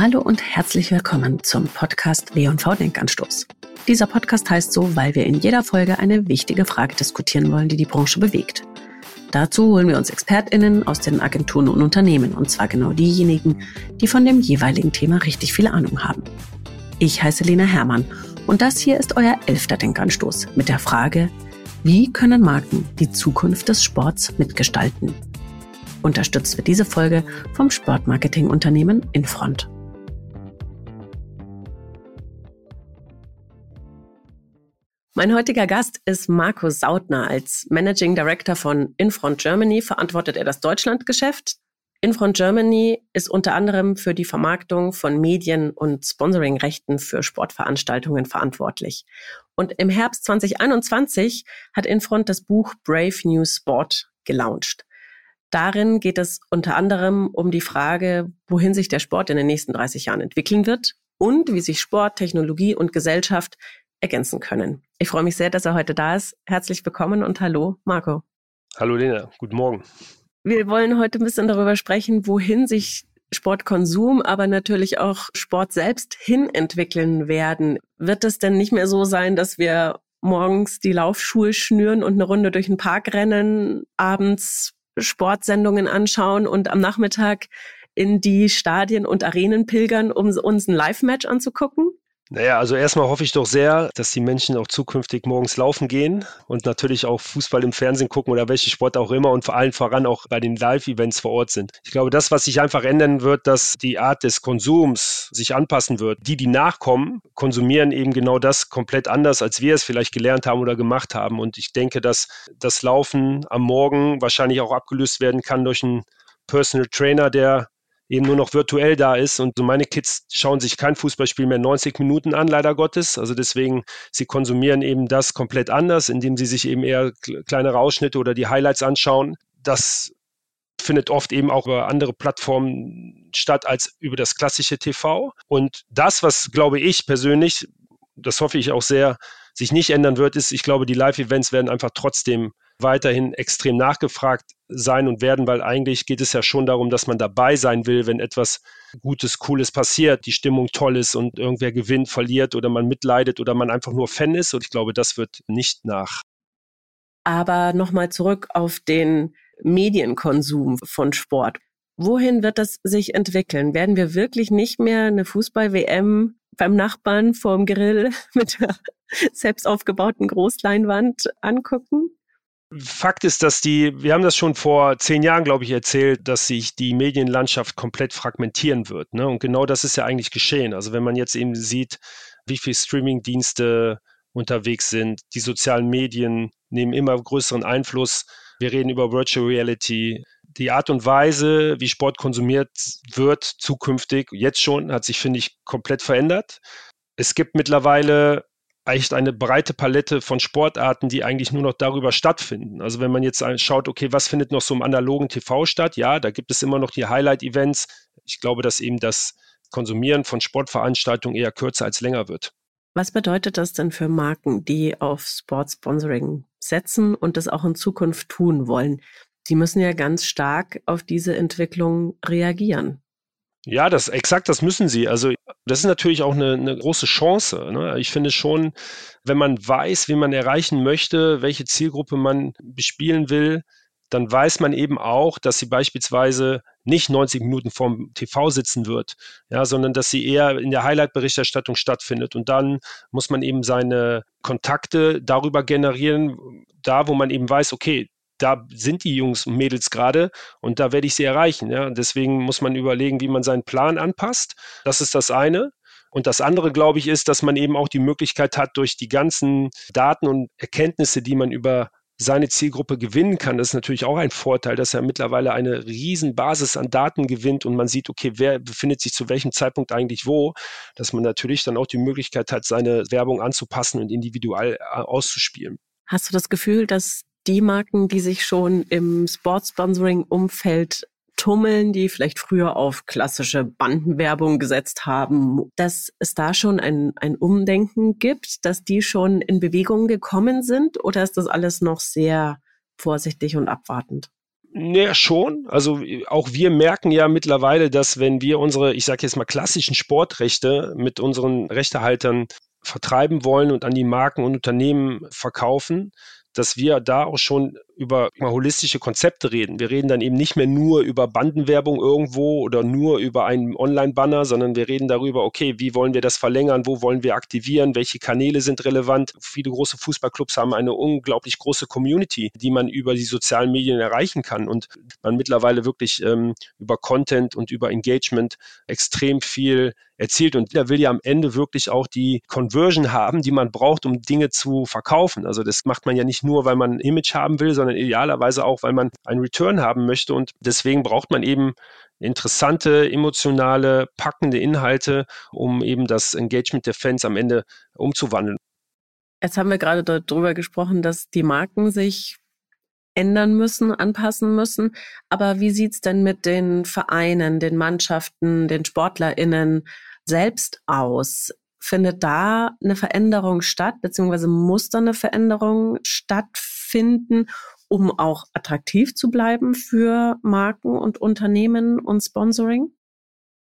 Hallo und herzlich willkommen zum Podcast W&V Denkanstoß. Dieser Podcast heißt so, weil wir in jeder Folge eine wichtige Frage diskutieren wollen, die die Branche bewegt. Dazu holen wir uns ExpertInnen aus den Agenturen und Unternehmen, und zwar genau diejenigen, die von dem jeweiligen Thema richtig viel Ahnung haben. Ich heiße Lena Hermann und das hier ist euer elfter Denkanstoß mit der Frage, wie können Marken die Zukunft des Sports mitgestalten? Unterstützt wird diese Folge vom Sportmarketingunternehmen Infront. Mein heutiger Gast ist Markus Sautner. Als Managing Director von Infront Germany verantwortet er das Deutschlandgeschäft. Infront Germany ist unter anderem für die Vermarktung von Medien- und Sponsoringrechten für Sportveranstaltungen verantwortlich. Und im Herbst 2021 hat Infront das Buch Brave New Sport gelauncht. Darin geht es unter anderem um die Frage, wohin sich der Sport in den nächsten 30 Jahren entwickeln wird und wie sich Sport, Technologie und Gesellschaft ergänzen können. Ich freue mich sehr, dass er heute da ist. Herzlich willkommen und hallo, Marco. Hallo Lena, guten Morgen. Wir wollen heute ein bisschen darüber sprechen, wohin sich Sportkonsum, aber natürlich auch Sport selbst hin entwickeln werden. Wird es denn nicht mehr so sein, dass wir morgens die Laufschuhe schnüren und eine Runde durch den Park rennen, abends Sportsendungen anschauen und am Nachmittag in die Stadien und Arenen pilgern, um uns ein Live-Match anzugucken? Naja, also erstmal hoffe ich doch sehr, dass die Menschen auch zukünftig morgens laufen gehen und natürlich auch Fußball im Fernsehen gucken oder welche Sport auch immer und vor allem voran auch bei den Live-Events vor Ort sind. Ich glaube, das, was sich einfach ändern wird, dass die Art des Konsums sich anpassen wird. Die, die nachkommen, konsumieren eben genau das komplett anders, als wir es vielleicht gelernt haben oder gemacht haben. Und ich denke, dass das Laufen am Morgen wahrscheinlich auch abgelöst werden kann durch einen Personal Trainer, der eben nur noch virtuell da ist. Und meine Kids schauen sich kein Fußballspiel mehr 90 Minuten an, leider Gottes. Also deswegen, sie konsumieren eben das komplett anders, indem sie sich eben eher kleinere Ausschnitte oder die Highlights anschauen. Das findet oft eben auch über andere Plattformen statt als über das klassische TV. Und das, was glaube ich persönlich, das hoffe ich auch sehr, sich nicht ändern wird, ist, ich glaube, die Live-Events werden einfach trotzdem weiterhin extrem nachgefragt sein und werden, weil eigentlich geht es ja schon darum, dass man dabei sein will, wenn etwas Gutes, Cooles passiert, die Stimmung toll ist und irgendwer gewinnt, verliert oder man mitleidet oder man einfach nur Fan ist. Und ich glaube, das wird nicht nach. Aber nochmal zurück auf den Medienkonsum von Sport. Wohin wird das sich entwickeln? Werden wir wirklich nicht mehr eine Fußball-WM beim Nachbarn vorm Grill mit der selbst aufgebauten Großleinwand angucken? Fakt ist, dass die, wir haben das schon vor zehn Jahren, glaube ich, erzählt, dass sich die Medienlandschaft komplett fragmentieren wird. Ne? Und genau das ist ja eigentlich geschehen. Also wenn man jetzt eben sieht, wie viele Streamingdienste unterwegs sind, die sozialen Medien nehmen immer größeren Einfluss. Wir reden über Virtual Reality. Die Art und Weise, wie Sport konsumiert wird, zukünftig, jetzt schon, hat sich, finde ich, komplett verändert. Es gibt mittlerweile echt eine breite Palette von Sportarten, die eigentlich nur noch darüber stattfinden. Also wenn man jetzt schaut, okay, was findet noch so im analogen TV statt? Ja, da gibt es immer noch die Highlight-Events. Ich glaube, dass eben das Konsumieren von Sportveranstaltungen eher kürzer als länger wird. Was bedeutet das denn für Marken, die auf Sportsponsoring setzen und das auch in Zukunft tun wollen? Die müssen ja ganz stark auf diese Entwicklung reagieren. Ja, das exakt, das müssen sie. Also das ist natürlich auch eine, eine große Chance. Ne? Ich finde schon, wenn man weiß, wie man erreichen möchte, welche Zielgruppe man bespielen will, dann weiß man eben auch, dass sie beispielsweise nicht 90 Minuten vorm TV sitzen wird, ja, sondern dass sie eher in der Highlight-Berichterstattung stattfindet. Und dann muss man eben seine Kontakte darüber generieren, da wo man eben weiß, okay, da sind die Jungs und Mädels gerade und da werde ich sie erreichen. Ja? deswegen muss man überlegen, wie man seinen Plan anpasst. Das ist das eine. Und das andere, glaube ich, ist, dass man eben auch die Möglichkeit hat, durch die ganzen Daten und Erkenntnisse, die man über seine Zielgruppe gewinnen kann. Das ist natürlich auch ein Vorteil, dass er mittlerweile eine riesen Basis an Daten gewinnt und man sieht, okay, wer befindet sich zu welchem Zeitpunkt eigentlich wo, dass man natürlich dann auch die Möglichkeit hat, seine Werbung anzupassen und individuell äh, auszuspielen. Hast du das Gefühl, dass die Marken, die sich schon im Sportsponsoring-Umfeld tummeln, die vielleicht früher auf klassische Bandenwerbung gesetzt haben, dass es da schon ein, ein Umdenken gibt, dass die schon in Bewegung gekommen sind oder ist das alles noch sehr vorsichtig und abwartend? Naja, schon. Also auch wir merken ja mittlerweile, dass wenn wir unsere, ich sage jetzt mal, klassischen Sportrechte mit unseren Rechtehaltern vertreiben wollen und an die Marken und Unternehmen verkaufen, dass wir da auch schon über mal, holistische Konzepte reden. Wir reden dann eben nicht mehr nur über Bandenwerbung irgendwo oder nur über einen Online-Banner, sondern wir reden darüber, okay, wie wollen wir das verlängern, wo wollen wir aktivieren, welche Kanäle sind relevant. Viele große Fußballclubs haben eine unglaublich große Community, die man über die sozialen Medien erreichen kann und man mittlerweile wirklich ähm, über Content und über Engagement extrem viel erzielt. Und der will ja am Ende wirklich auch die Conversion haben, die man braucht, um Dinge zu verkaufen. Also das macht man ja nicht nur, weil man ein Image haben will, sondern idealerweise auch, weil man einen Return haben möchte. Und deswegen braucht man eben interessante, emotionale, packende Inhalte, um eben das Engagement der Fans am Ende umzuwandeln. Jetzt haben wir gerade darüber gesprochen, dass die Marken sich ändern müssen, anpassen müssen. Aber wie sieht es denn mit den Vereinen, den Mannschaften, den SportlerInnen selbst aus? Findet da eine Veränderung statt, beziehungsweise muss da eine Veränderung stattfinden, um auch attraktiv zu bleiben für Marken und Unternehmen und Sponsoring?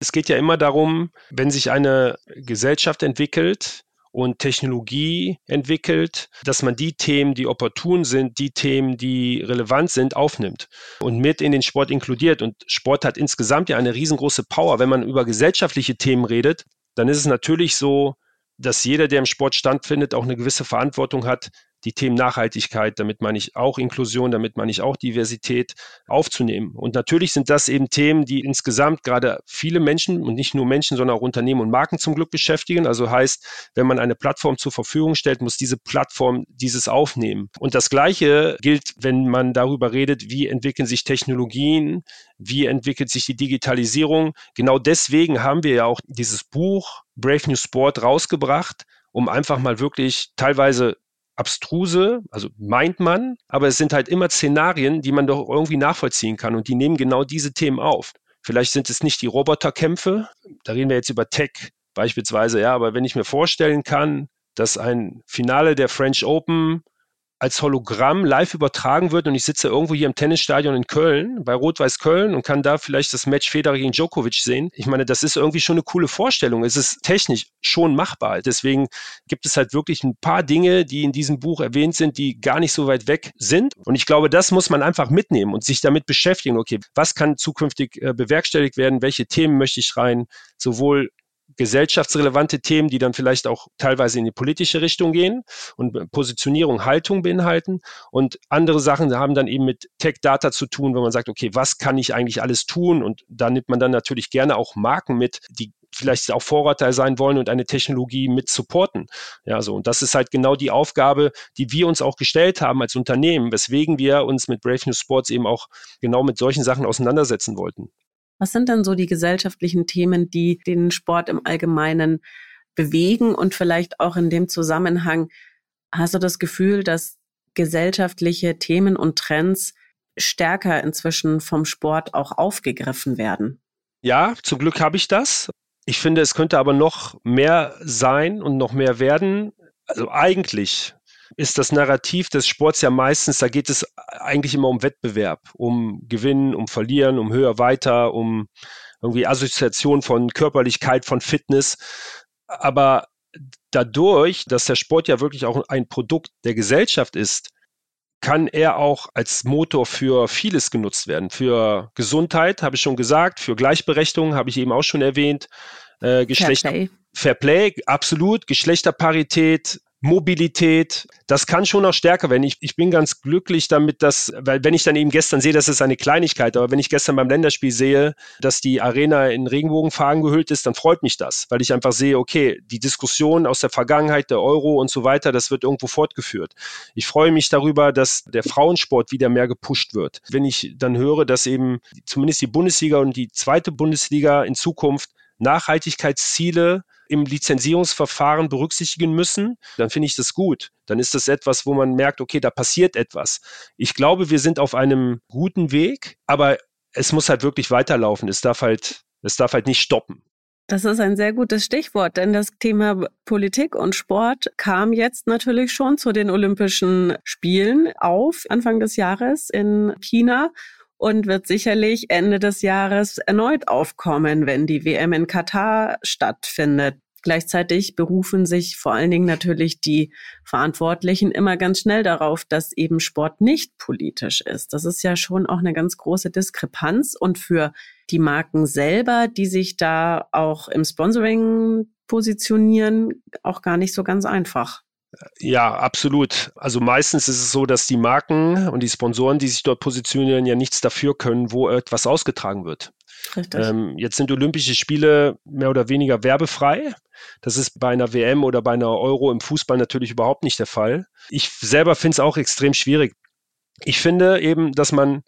Es geht ja immer darum, wenn sich eine Gesellschaft entwickelt, und Technologie entwickelt, dass man die Themen, die opportun sind, die Themen, die relevant sind, aufnimmt und mit in den Sport inkludiert. Und Sport hat insgesamt ja eine riesengroße Power. Wenn man über gesellschaftliche Themen redet, dann ist es natürlich so, dass jeder, der im Sport standfindet, auch eine gewisse Verantwortung hat, die Themen Nachhaltigkeit, damit meine ich auch Inklusion, damit meine ich auch Diversität aufzunehmen. Und natürlich sind das eben Themen, die insgesamt gerade viele Menschen und nicht nur Menschen, sondern auch Unternehmen und Marken zum Glück beschäftigen. Also heißt, wenn man eine Plattform zur Verfügung stellt, muss diese Plattform dieses aufnehmen. Und das Gleiche gilt, wenn man darüber redet, wie entwickeln sich Technologien, wie entwickelt sich die Digitalisierung. Genau deswegen haben wir ja auch dieses Buch Brave New Sport rausgebracht, um einfach mal wirklich teilweise abstruse, also meint man, aber es sind halt immer Szenarien, die man doch irgendwie nachvollziehen kann und die nehmen genau diese Themen auf. Vielleicht sind es nicht die Roboterkämpfe, da reden wir jetzt über Tech beispielsweise, ja, aber wenn ich mir vorstellen kann, dass ein Finale der French Open als Hologramm live übertragen wird und ich sitze irgendwo hier im Tennisstadion in Köln, bei Rot-Weiß Köln und kann da vielleicht das Match Federer gegen Djokovic sehen. Ich meine, das ist irgendwie schon eine coole Vorstellung. Es ist technisch schon machbar. Deswegen gibt es halt wirklich ein paar Dinge, die in diesem Buch erwähnt sind, die gar nicht so weit weg sind. Und ich glaube, das muss man einfach mitnehmen und sich damit beschäftigen. Okay, was kann zukünftig äh, bewerkstelligt werden? Welche Themen möchte ich rein? Sowohl gesellschaftsrelevante Themen, die dann vielleicht auch teilweise in die politische Richtung gehen und Positionierung, Haltung beinhalten. Und andere Sachen haben dann eben mit Tech-Data zu tun, wenn man sagt, okay, was kann ich eigentlich alles tun? Und da nimmt man dann natürlich gerne auch Marken mit, die vielleicht auch Vorreiter sein wollen und eine Technologie mit supporten. Ja, so. Und das ist halt genau die Aufgabe, die wir uns auch gestellt haben als Unternehmen, weswegen wir uns mit Brave New Sports eben auch genau mit solchen Sachen auseinandersetzen wollten. Was sind denn so die gesellschaftlichen Themen, die den Sport im Allgemeinen bewegen und vielleicht auch in dem Zusammenhang hast du das Gefühl, dass gesellschaftliche Themen und Trends stärker inzwischen vom Sport auch aufgegriffen werden? Ja, zum Glück habe ich das. Ich finde, es könnte aber noch mehr sein und noch mehr werden. Also eigentlich ist das Narrativ des Sports ja meistens, da geht es eigentlich immer um Wettbewerb, um Gewinnen, um Verlieren, um höher, weiter, um irgendwie Assoziation von Körperlichkeit, von Fitness. Aber dadurch, dass der Sport ja wirklich auch ein Produkt der Gesellschaft ist, kann er auch als Motor für vieles genutzt werden. Für Gesundheit, habe ich schon gesagt, für Gleichberechtigung, habe ich eben auch schon erwähnt. Äh, Geschlechter, Fairplay. Fairplay, absolut. Geschlechterparität, Mobilität, das kann schon noch stärker werden. Ich, ich bin ganz glücklich damit, dass, weil wenn ich dann eben gestern sehe, das ist eine Kleinigkeit, aber wenn ich gestern beim Länderspiel sehe, dass die Arena in Regenbogenfarben gehüllt ist, dann freut mich das, weil ich einfach sehe, okay, die Diskussion aus der Vergangenheit, der Euro und so weiter, das wird irgendwo fortgeführt. Ich freue mich darüber, dass der Frauensport wieder mehr gepusht wird. Wenn ich dann höre, dass eben zumindest die Bundesliga und die zweite Bundesliga in Zukunft Nachhaltigkeitsziele im Lizenzierungsverfahren berücksichtigen müssen, dann finde ich das gut. Dann ist das etwas, wo man merkt, okay, da passiert etwas. Ich glaube, wir sind auf einem guten Weg, aber es muss halt wirklich weiterlaufen. Es darf halt, es darf halt nicht stoppen. Das ist ein sehr gutes Stichwort, denn das Thema Politik und Sport kam jetzt natürlich schon zu den Olympischen Spielen auf, Anfang des Jahres in China. Und wird sicherlich Ende des Jahres erneut aufkommen, wenn die WM in Katar stattfindet. Gleichzeitig berufen sich vor allen Dingen natürlich die Verantwortlichen immer ganz schnell darauf, dass eben Sport nicht politisch ist. Das ist ja schon auch eine ganz große Diskrepanz und für die Marken selber, die sich da auch im Sponsoring positionieren, auch gar nicht so ganz einfach. Ja, absolut. Also meistens ist es so, dass die Marken und die Sponsoren, die sich dort positionieren, ja nichts dafür können, wo etwas ausgetragen wird. Ähm, jetzt sind Olympische Spiele mehr oder weniger werbefrei. Das ist bei einer WM oder bei einer Euro im Fußball natürlich überhaupt nicht der Fall. Ich selber finde es auch extrem schwierig. Ich finde eben, dass man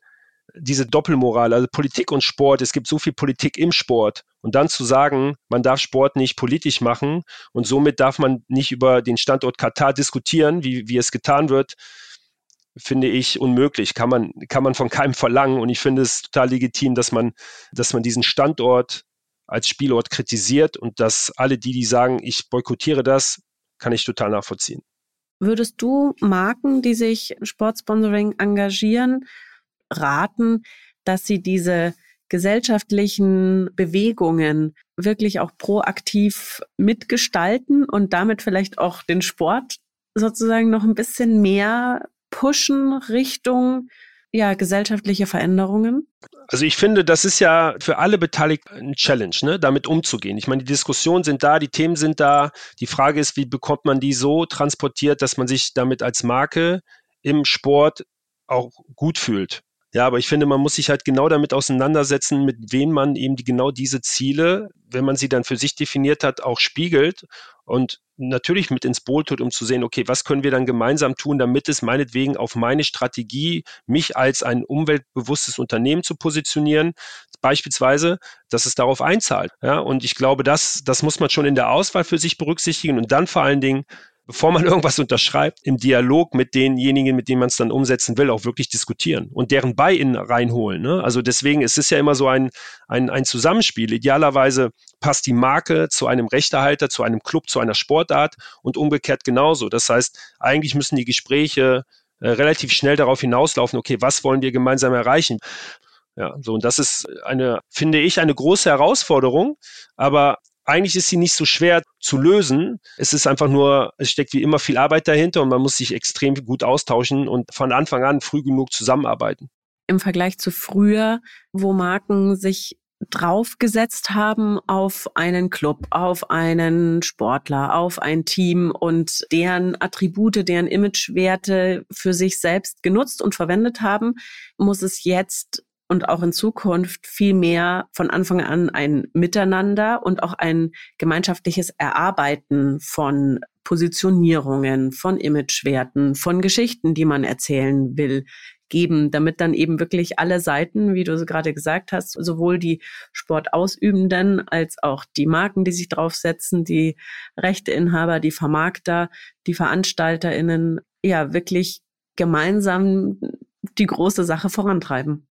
diese Doppelmoral, also Politik und Sport, es gibt so viel Politik im Sport und dann zu sagen, man darf Sport nicht politisch machen und somit darf man nicht über den Standort Katar diskutieren, wie, wie es getan wird, finde ich unmöglich. Kann man, kann man von keinem verlangen und ich finde es total legitim, dass man, dass man diesen Standort als Spielort kritisiert und dass alle die, die sagen, ich boykottiere das, kann ich total nachvollziehen. Würdest du Marken, die sich Sportsponsoring engagieren, raten, dass sie diese gesellschaftlichen Bewegungen wirklich auch proaktiv mitgestalten und damit vielleicht auch den Sport sozusagen noch ein bisschen mehr pushen Richtung ja, gesellschaftliche Veränderungen? Also ich finde, das ist ja für alle Beteiligten ein Challenge, ne, damit umzugehen. Ich meine, die Diskussionen sind da, die Themen sind da. Die Frage ist, wie bekommt man die so transportiert, dass man sich damit als Marke im Sport auch gut fühlt. Ja, aber ich finde, man muss sich halt genau damit auseinandersetzen, mit wem man eben die, genau diese Ziele, wenn man sie dann für sich definiert hat, auch spiegelt und natürlich mit ins Boot tut, um zu sehen, okay, was können wir dann gemeinsam tun, damit es meinetwegen auf meine Strategie, mich als ein umweltbewusstes Unternehmen zu positionieren, beispielsweise, dass es darauf einzahlt. Ja, und ich glaube, das, das muss man schon in der Auswahl für sich berücksichtigen und dann vor allen Dingen bevor man irgendwas unterschreibt, im Dialog mit denjenigen, mit denen man es dann umsetzen will, auch wirklich diskutieren und deren Buy-in reinholen. Ne? Also deswegen ist es ja immer so ein, ein, ein Zusammenspiel. Idealerweise passt die Marke zu einem Rechtehalter, zu einem Club, zu einer Sportart und umgekehrt genauso. Das heißt, eigentlich müssen die Gespräche äh, relativ schnell darauf hinauslaufen, okay, was wollen wir gemeinsam erreichen? Ja, so und das ist eine, finde ich, eine große Herausforderung, aber eigentlich ist sie nicht so schwer zu lösen. Es ist einfach nur, es steckt wie immer viel Arbeit dahinter und man muss sich extrem gut austauschen und von Anfang an früh genug zusammenarbeiten. Im Vergleich zu früher, wo Marken sich draufgesetzt haben auf einen Club, auf einen Sportler, auf ein Team und deren Attribute, deren Imagewerte für sich selbst genutzt und verwendet haben, muss es jetzt und auch in Zukunft viel mehr von Anfang an ein Miteinander und auch ein gemeinschaftliches Erarbeiten von Positionierungen, von Imagewerten, von Geschichten, die man erzählen will, geben, damit dann eben wirklich alle Seiten, wie du gerade gesagt hast, sowohl die Sportausübenden als auch die Marken, die sich draufsetzen, die Rechteinhaber, die Vermarkter, die VeranstalterInnen, ja, wirklich gemeinsam die große Sache vorantreiben.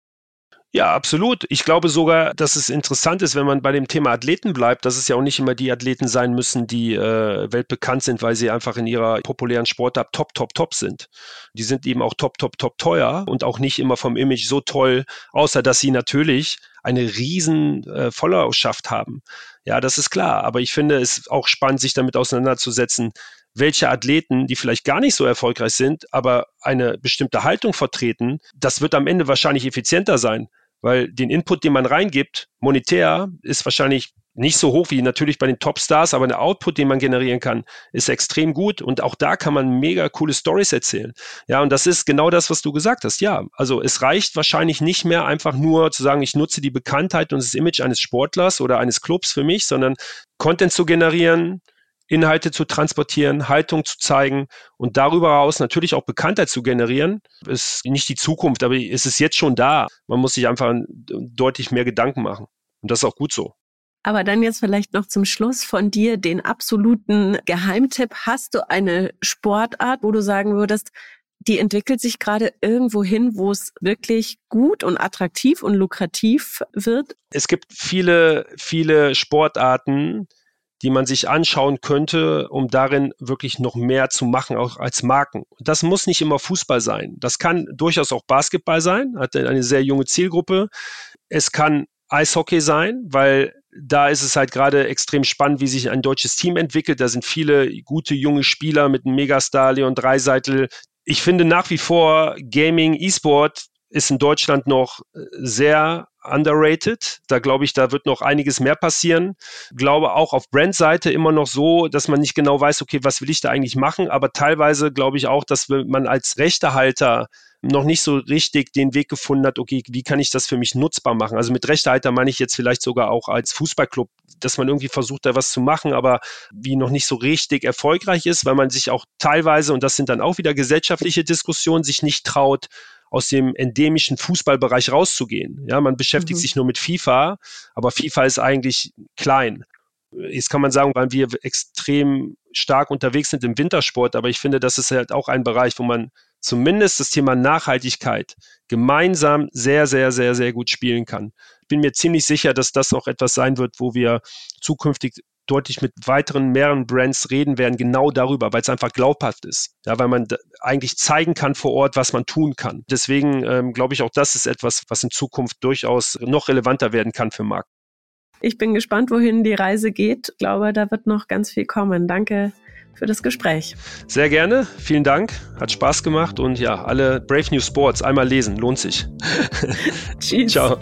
Ja, absolut. Ich glaube sogar, dass es interessant ist, wenn man bei dem Thema Athleten bleibt, dass es ja auch nicht immer die Athleten sein müssen, die äh, weltbekannt sind, weil sie einfach in ihrer populären Sportart top, top, top sind. Die sind eben auch top, top, top teuer und auch nicht immer vom Image so toll, außer dass sie natürlich eine riesen äh, Followerschaft haben. Ja, das ist klar. Aber ich finde es auch spannend, sich damit auseinanderzusetzen, welche Athleten, die vielleicht gar nicht so erfolgreich sind, aber eine bestimmte Haltung vertreten, das wird am Ende wahrscheinlich effizienter sein weil den Input, den man reingibt, monetär, ist wahrscheinlich nicht so hoch wie natürlich bei den Topstars, aber der Output, den man generieren kann, ist extrem gut und auch da kann man mega coole Stories erzählen. Ja, und das ist genau das, was du gesagt hast. Ja, also es reicht wahrscheinlich nicht mehr einfach nur zu sagen, ich nutze die Bekanntheit und das Image eines Sportlers oder eines Clubs für mich, sondern Content zu generieren, Inhalte zu transportieren, Haltung zu zeigen und darüber hinaus natürlich auch Bekanntheit zu generieren, ist nicht die Zukunft, aber es ist jetzt schon da. Man muss sich einfach deutlich mehr Gedanken machen. Und das ist auch gut so. Aber dann jetzt vielleicht noch zum Schluss von dir den absoluten Geheimtipp. Hast du eine Sportart, wo du sagen würdest, die entwickelt sich gerade irgendwo hin, wo es wirklich gut und attraktiv und lukrativ wird? Es gibt viele, viele Sportarten, die man sich anschauen könnte, um darin wirklich noch mehr zu machen, auch als Marken. Das muss nicht immer Fußball sein. Das kann durchaus auch Basketball sein, hat eine sehr junge Zielgruppe. Es kann Eishockey sein, weil da ist es halt gerade extrem spannend, wie sich ein deutsches Team entwickelt. Da sind viele gute junge Spieler mit einem Megastar Leon Dreiseitel. Ich finde nach wie vor Gaming, E-Sport ist in Deutschland noch sehr underrated. Da glaube ich, da wird noch einiges mehr passieren. Glaube auch auf Brandseite immer noch so, dass man nicht genau weiß, okay, was will ich da eigentlich machen? Aber teilweise glaube ich auch, dass man als Rechtehalter noch nicht so richtig den Weg gefunden hat, okay, wie kann ich das für mich nutzbar machen? Also mit Rechtehalter meine ich jetzt vielleicht sogar auch als Fußballclub, dass man irgendwie versucht, da was zu machen, aber wie noch nicht so richtig erfolgreich ist, weil man sich auch teilweise, und das sind dann auch wieder gesellschaftliche Diskussionen, sich nicht traut, aus dem endemischen Fußballbereich rauszugehen. Ja, man beschäftigt mhm. sich nur mit FIFA, aber FIFA ist eigentlich klein. Jetzt kann man sagen, weil wir extrem stark unterwegs sind im Wintersport, aber ich finde, das ist halt auch ein Bereich, wo man zumindest das Thema Nachhaltigkeit gemeinsam sehr, sehr, sehr, sehr gut spielen kann. Ich bin mir ziemlich sicher, dass das auch etwas sein wird, wo wir zukünftig deutlich mit weiteren mehreren Brands reden werden, genau darüber, weil es einfach glaubhaft ist. Ja, weil man eigentlich zeigen kann vor Ort, was man tun kann. Deswegen ähm, glaube ich auch, das ist etwas, was in Zukunft durchaus noch relevanter werden kann für Marken. Ich bin gespannt, wohin die Reise geht. Ich glaube, da wird noch ganz viel kommen. Danke für das Gespräch. Sehr gerne. Vielen Dank. Hat Spaß gemacht und ja, alle Brave New Sports einmal lesen. Lohnt sich. Tschüss. Ciao.